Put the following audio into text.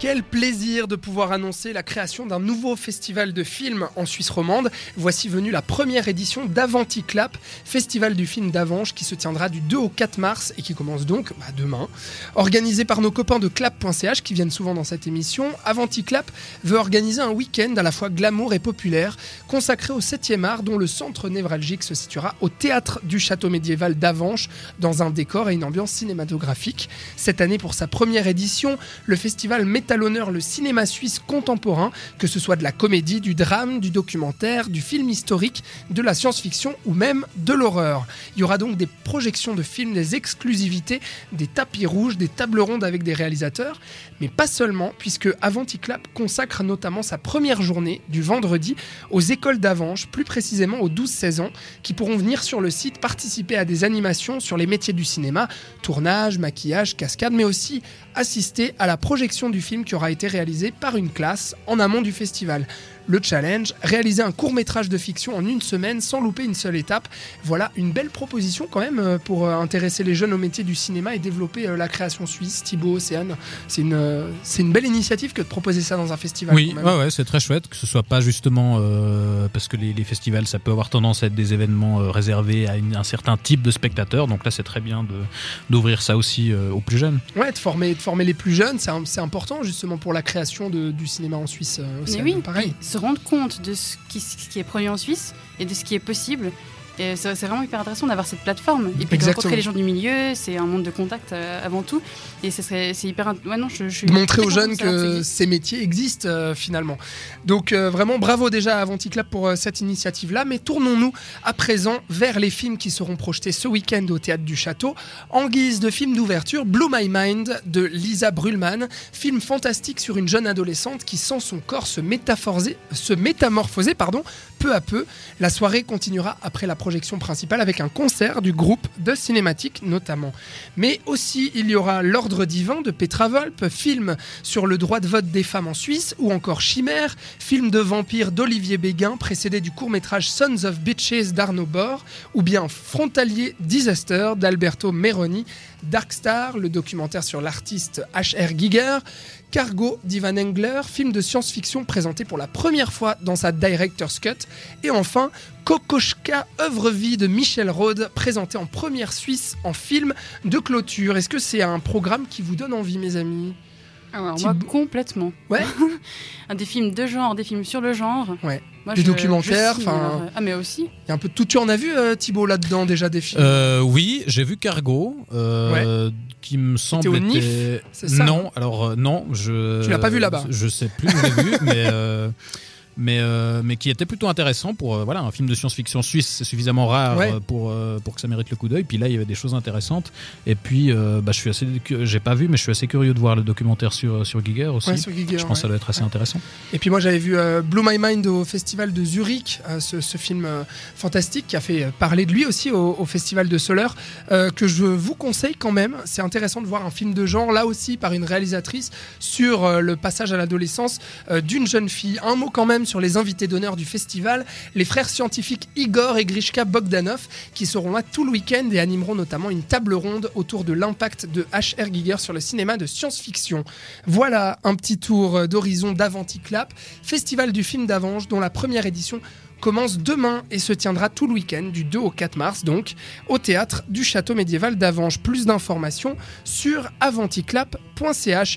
Quel plaisir de pouvoir annoncer la création d'un nouveau festival de films en Suisse romande. Voici venue la première édition d'Avanticlap, festival du film d'Avange qui se tiendra du 2 au 4 mars et qui commence donc bah, demain. Organisé par nos copains de clap.ch qui viennent souvent dans cette émission, Avanticlap veut organiser un week-end à la fois glamour et populaire consacré au 7e art dont le centre névralgique se situera au théâtre du château médiéval d'Avanche dans un décor et une ambiance cinématographique. Cette année pour sa première édition, le festival met à l'honneur le cinéma suisse contemporain, que ce soit de la comédie, du drame, du documentaire, du film historique, de la science-fiction ou même de l'horreur. Il y aura donc des projections de films, des exclusivités, des tapis rouges, des tables rondes avec des réalisateurs, mais pas seulement, puisque Avanticlap consacre notamment sa première journée du vendredi aux écoles d'Avanche, plus précisément aux 12-16 ans, qui pourront venir sur le site participer à des animations sur les métiers du cinéma, tournage, maquillage, cascade, mais aussi assister à la projection du film qui aura été réalisé par une classe en amont du festival. Le challenge, réaliser un court métrage de fiction en une semaine sans louper une seule étape. Voilà une belle proposition quand même euh, pour euh, intéresser les jeunes au métier du cinéma et développer euh, la création suisse. Thibaut, Océane, c'est une, c'est une belle initiative que de proposer ça dans un festival. Oui, ouais, ouais, c'est très chouette que ce soit pas justement parce que les, les, festivals ça peut avoir tendance à être des événements réservés à une, un certain type de spectateurs. Donc là, c'est très bien de, d'ouvrir ça aussi aux plus jeunes. Ouais, de former, de former les plus jeunes, c'est, c'est important justement pour la création de, du cinéma en Suisse. Océane, Mais oui, pareil se rendre compte de ce qui, ce qui, est produit en Suisse et de ce qui est possible. Et c'est vraiment hyper intéressant d'avoir cette plateforme. Et puis de rencontrer les gens du milieu, c'est un monde de contact euh, avant tout. Et c'est hyper. Ouais, non, je, je Montrer aux jeunes que ces métiers existent euh, finalement. Donc euh, vraiment bravo déjà à Avanticlap pour euh, cette initiative-là. Mais tournons-nous à présent vers les films qui seront projetés ce week-end au Théâtre du Château. En guise de film d'ouverture, Blue My Mind de Lisa Brulman. Film fantastique sur une jeune adolescente qui sent son corps se, se métamorphoser pardon, peu à peu. La soirée continuera après la projection principale avec un concert du groupe de cinématique notamment. Mais aussi il y aura L'Ordre divin de Petra Volpe, film sur le droit de vote des femmes en Suisse, ou encore Chimère, film de vampire d'Olivier Béguin précédé du court-métrage Sons of Bitches d'Arnaud Bord, ou bien Frontalier Disaster d'Alberto Meroni, Darkstar, le documentaire sur l'artiste H.R. Giger, Cargo d'Ivan Engler, film de science-fiction présenté pour la première fois dans sa Director's Cut, et enfin Kokoschka, œuvre-vie de Michel Rode, présenté en première Suisse en film de clôture. Est-ce que c'est un programme qui vous donne envie, mes amis? Alors, moi, complètement. Ouais. des films de genre, des films sur le genre. Ouais. des documentaires, enfin. Ah, mais aussi. Il y a un peu de tout. Tu en as vu, euh, Thibaut, là-dedans, déjà des films? Euh, Oui, j'ai vu Cargo. Euh, qui me semble au NIF, ça? Non alors non je tu l'as pas vu là-bas je sais plus où j'ai vu mais mais, euh, mais qui était plutôt intéressant pour euh, voilà un film de science-fiction suisse c'est suffisamment rare Ouais. euh, pour euh, pour que ça mérite le coup d'œil puis là il y avait des choses intéressantes et puis bah, je suis assez j'ai pas vu mais je suis assez curieux de voir le documentaire sur sur Giger aussi Ouais, sur Giger, je pense ouais. que ça doit être assez intéressant Et puis moi j'avais vu Blue My Mind au festival de Zurich, ce, ce film fantastique qui a fait parler de lui aussi au, au festival de Soleure, que je vous conseille quand même. C'est intéressant de voir un film de genre, là aussi par une réalisatrice, sur le passage à l'adolescence d'une jeune fille. Un mot quand même sur les invités d'honneur du festival, les frères scientifiques Igor et Grishka Bogdanov, qui seront là tout le week-end et animeront notamment une table ronde autour de l'impact de H.R. Giger sur le cinéma de science-fiction. Voilà un petit tour euh, d'horizon d'Avanticlap, festival du film d'Avange dont la première édition commence demain et se tiendra tout le week-end du 2 au 4 mars donc au théâtre du château médiéval d'Avange. Plus d'informations sur avanticlap.ch